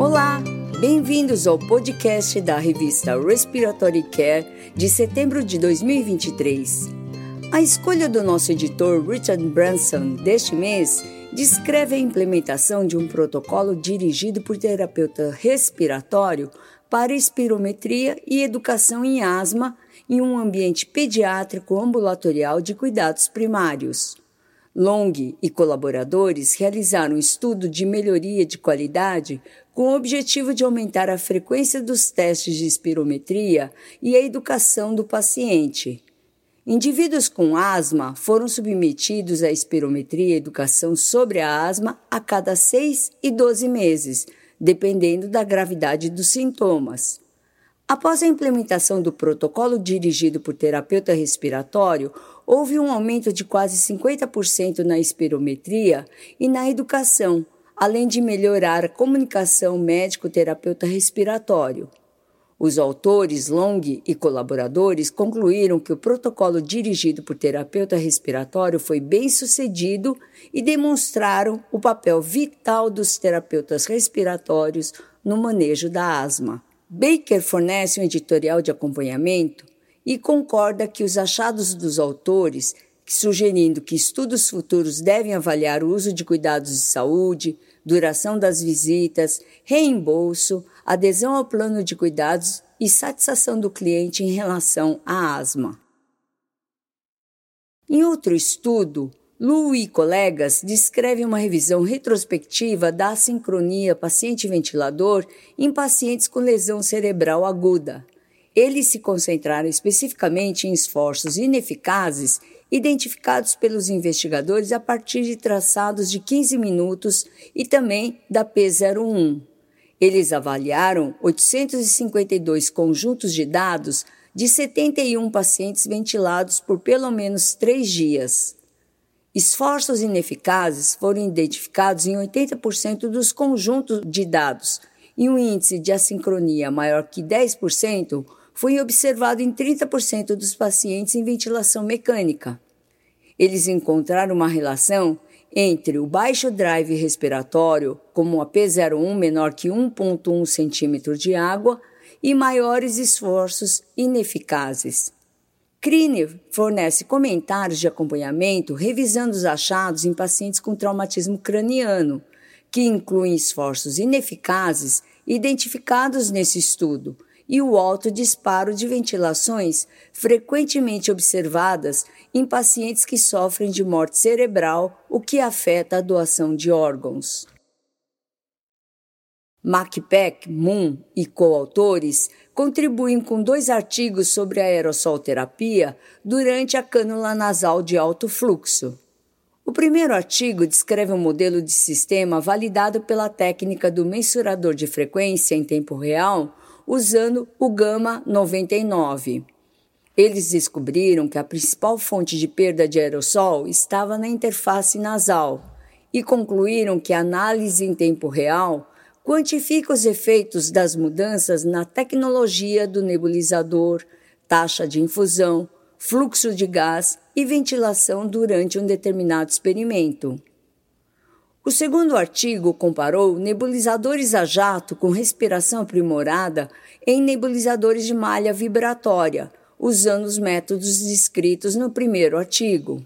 Olá, bem-vindos ao podcast da revista Respiratory Care de setembro de 2023. A escolha do nosso editor Richard Branson deste mês descreve a implementação de um protocolo dirigido por terapeuta respiratório para espirometria e educação em asma em um ambiente pediátrico ambulatorial de cuidados primários. Long e colaboradores realizaram um estudo de melhoria de qualidade com o objetivo de aumentar a frequência dos testes de espirometria e a educação do paciente. Indivíduos com asma foram submetidos à espirometria e educação sobre a asma a cada 6 e 12 meses, dependendo da gravidade dos sintomas. Após a implementação do protocolo dirigido por terapeuta respiratório, houve um aumento de quase 50% na espirometria e na educação, além de melhorar a comunicação médico-terapeuta respiratório. Os autores, Long e colaboradores concluíram que o protocolo dirigido por terapeuta respiratório foi bem sucedido e demonstraram o papel vital dos terapeutas respiratórios no manejo da asma. Baker fornece um editorial de acompanhamento e concorda que os achados dos autores, sugerindo que estudos futuros devem avaliar o uso de cuidados de saúde, duração das visitas, reembolso, adesão ao plano de cuidados e satisfação do cliente em relação à asma. Em outro estudo, Lu e colegas descrevem uma revisão retrospectiva da sincronia paciente-ventilador em pacientes com lesão cerebral aguda. Eles se concentraram especificamente em esforços ineficazes identificados pelos investigadores a partir de traçados de 15 minutos e também da P01. Eles avaliaram 852 conjuntos de dados de 71 pacientes ventilados por pelo menos três dias. Esforços ineficazes foram identificados em 80% dos conjuntos de dados e um índice de assincronia maior que 10% foi observado em 30% dos pacientes em ventilação mecânica. Eles encontraram uma relação entre o baixo drive respiratório, como a P01 menor que 1,1 cm de água, e maiores esforços ineficazes. Crine fornece comentários de acompanhamento revisando os achados em pacientes com traumatismo craniano, que incluem esforços ineficazes identificados nesse estudo e o alto disparo de ventilações frequentemente observadas em pacientes que sofrem de morte cerebral, o que afeta a doação de órgãos. MacPack, Moon e coautores contribuem com dois artigos sobre aerossol terapia durante a cânula nasal de alto fluxo. O primeiro artigo descreve um modelo de sistema validado pela técnica do mensurador de frequência em tempo real usando o Gama 99. Eles descobriram que a principal fonte de perda de aerossol estava na interface nasal e concluíram que a análise em tempo real quantifica os efeitos das mudanças na tecnologia do nebulizador, taxa de infusão, fluxo de gás e ventilação durante um determinado experimento. O segundo artigo comparou nebulizadores a jato com respiração aprimorada em nebulizadores de malha vibratória, usando os métodos descritos no primeiro artigo.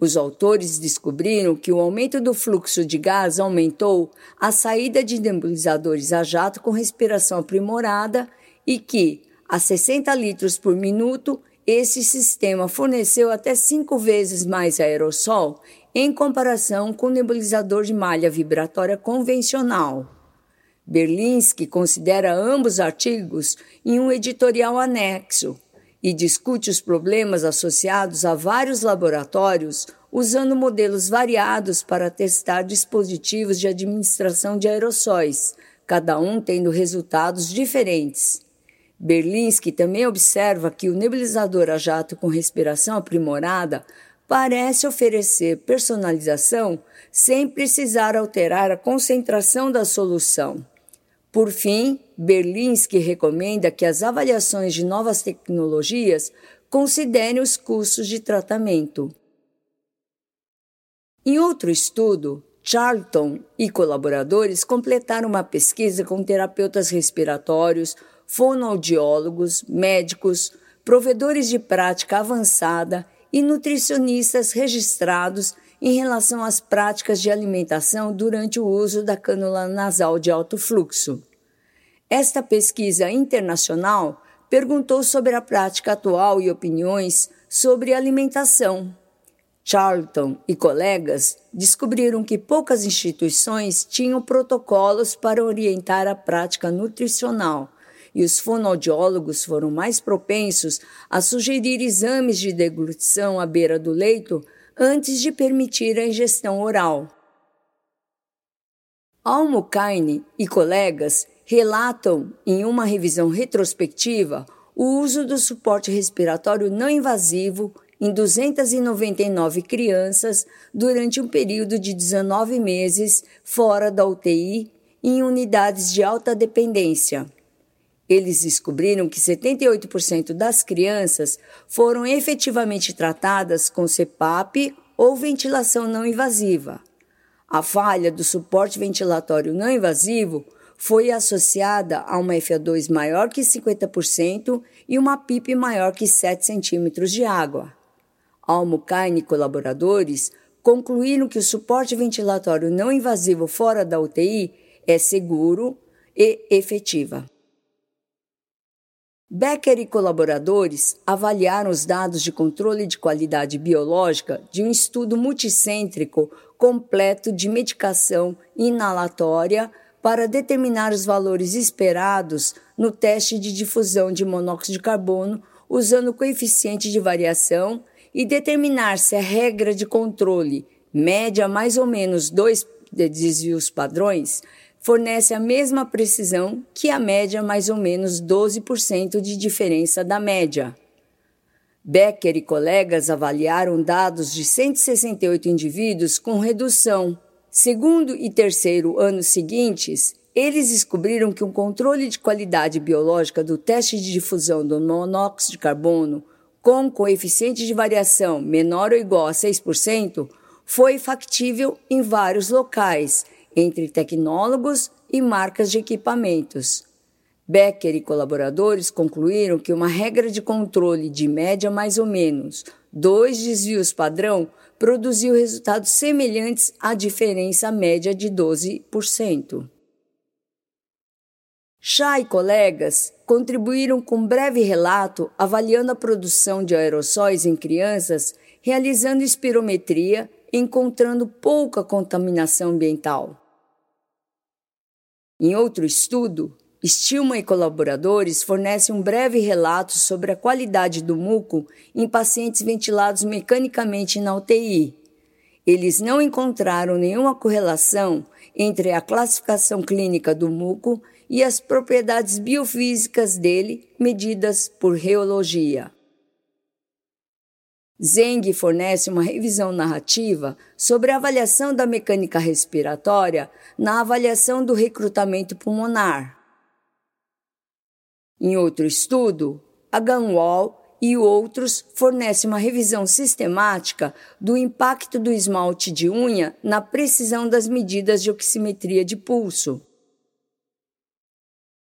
Os autores descobriram que o aumento do fluxo de gás aumentou a saída de nebulizadores a jato com respiração aprimorada e que, a 60 litros por minuto, esse sistema forneceu até cinco vezes mais aerossol em comparação com o nebulizador de malha vibratória convencional. Berlinski considera ambos artigos em um editorial anexo e discute os problemas associados a vários laboratórios usando modelos variados para testar dispositivos de administração de aerossóis, cada um tendo resultados diferentes. Berlinski também observa que o nebulizador a jato com respiração aprimorada parece oferecer personalização sem precisar alterar a concentração da solução. Por fim, Berlinski recomenda que as avaliações de novas tecnologias considerem os custos de tratamento. Em outro estudo, Charlton e colaboradores completaram uma pesquisa com terapeutas respiratórios, fonoaudiólogos, médicos, provedores de prática avançada e nutricionistas registrados em relação às práticas de alimentação durante o uso da cânula nasal de alto fluxo. Esta pesquisa internacional perguntou sobre a prática atual e opiniões sobre alimentação. Charlton e colegas descobriram que poucas instituições tinham protocolos para orientar a prática nutricional e os fonoaudiólogos foram mais propensos a sugerir exames de deglutição à beira do leito antes de permitir a ingestão oral. Almucaine e colegas relatam em uma revisão retrospectiva o uso do suporte respiratório não invasivo em 299 crianças durante um período de 19 meses fora da UTI em unidades de alta dependência. Eles descobriram que 78% das crianças foram efetivamente tratadas com CPAP ou ventilação não invasiva. A falha do suporte ventilatório não invasivo foi associada a uma FA2 maior que 50% e uma PIP maior que 7 centímetros de água. Almucaine e colaboradores concluíram que o suporte ventilatório não invasivo fora da UTI é seguro e efetiva. Becker e colaboradores avaliaram os dados de controle de qualidade biológica de um estudo multicêntrico completo de medicação inalatória para determinar os valores esperados no teste de difusão de monóxido de carbono usando o coeficiente de variação e determinar se a regra de controle média mais ou menos dois desvios padrões fornece a mesma precisão que a média mais ou menos 12% de diferença da média. Becker e colegas avaliaram dados de 168 indivíduos com redução Segundo e terceiro anos seguintes, eles descobriram que um controle de qualidade biológica do teste de difusão do monóxido de carbono com coeficiente de variação menor ou igual a 6% foi factível em vários locais, entre tecnólogos e marcas de equipamentos. Becker e colaboradores concluíram que uma regra de controle de média mais ou menos dois desvios padrão produziu resultados semelhantes à diferença média de 12%. Chá e colegas contribuíram com um breve relato avaliando a produção de aerossóis em crianças, realizando espirometria, encontrando pouca contaminação ambiental. Em outro estudo, Stilman e colaboradores fornecem um breve relato sobre a qualidade do muco em pacientes ventilados mecanicamente na UTI. Eles não encontraram nenhuma correlação entre a classificação clínica do muco e as propriedades biofísicas dele medidas por reologia. Zeng fornece uma revisão narrativa sobre a avaliação da mecânica respiratória na avaliação do recrutamento pulmonar. Em outro estudo, a Gunwall e outros fornecem uma revisão sistemática do impacto do esmalte de unha na precisão das medidas de oximetria de pulso.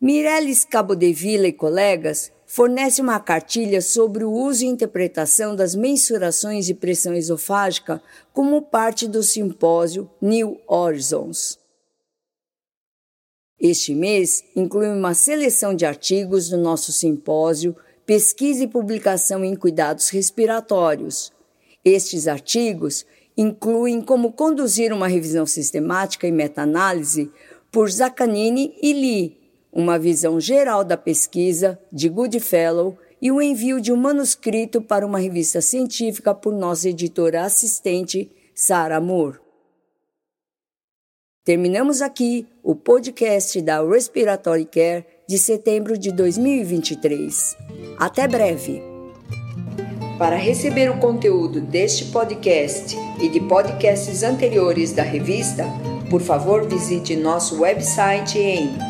Mireles Cabodevilla e colegas fornecem uma cartilha sobre o uso e interpretação das mensurações de pressão esofágica como parte do simpósio New Horizons. Este mês inclui uma seleção de artigos do nosso simpósio Pesquisa e Publicação em Cuidados Respiratórios. Estes artigos incluem como conduzir uma revisão sistemática e meta-análise por Zaccanini e Lee, uma visão geral da pesquisa de Goodfellow e o envio de um manuscrito para uma revista científica por nossa editora assistente, Sarah Moore. Terminamos aqui o podcast da Respiratory Care de setembro de 2023. Até breve! Para receber o conteúdo deste podcast e de podcasts anteriores da revista, por favor visite nosso website em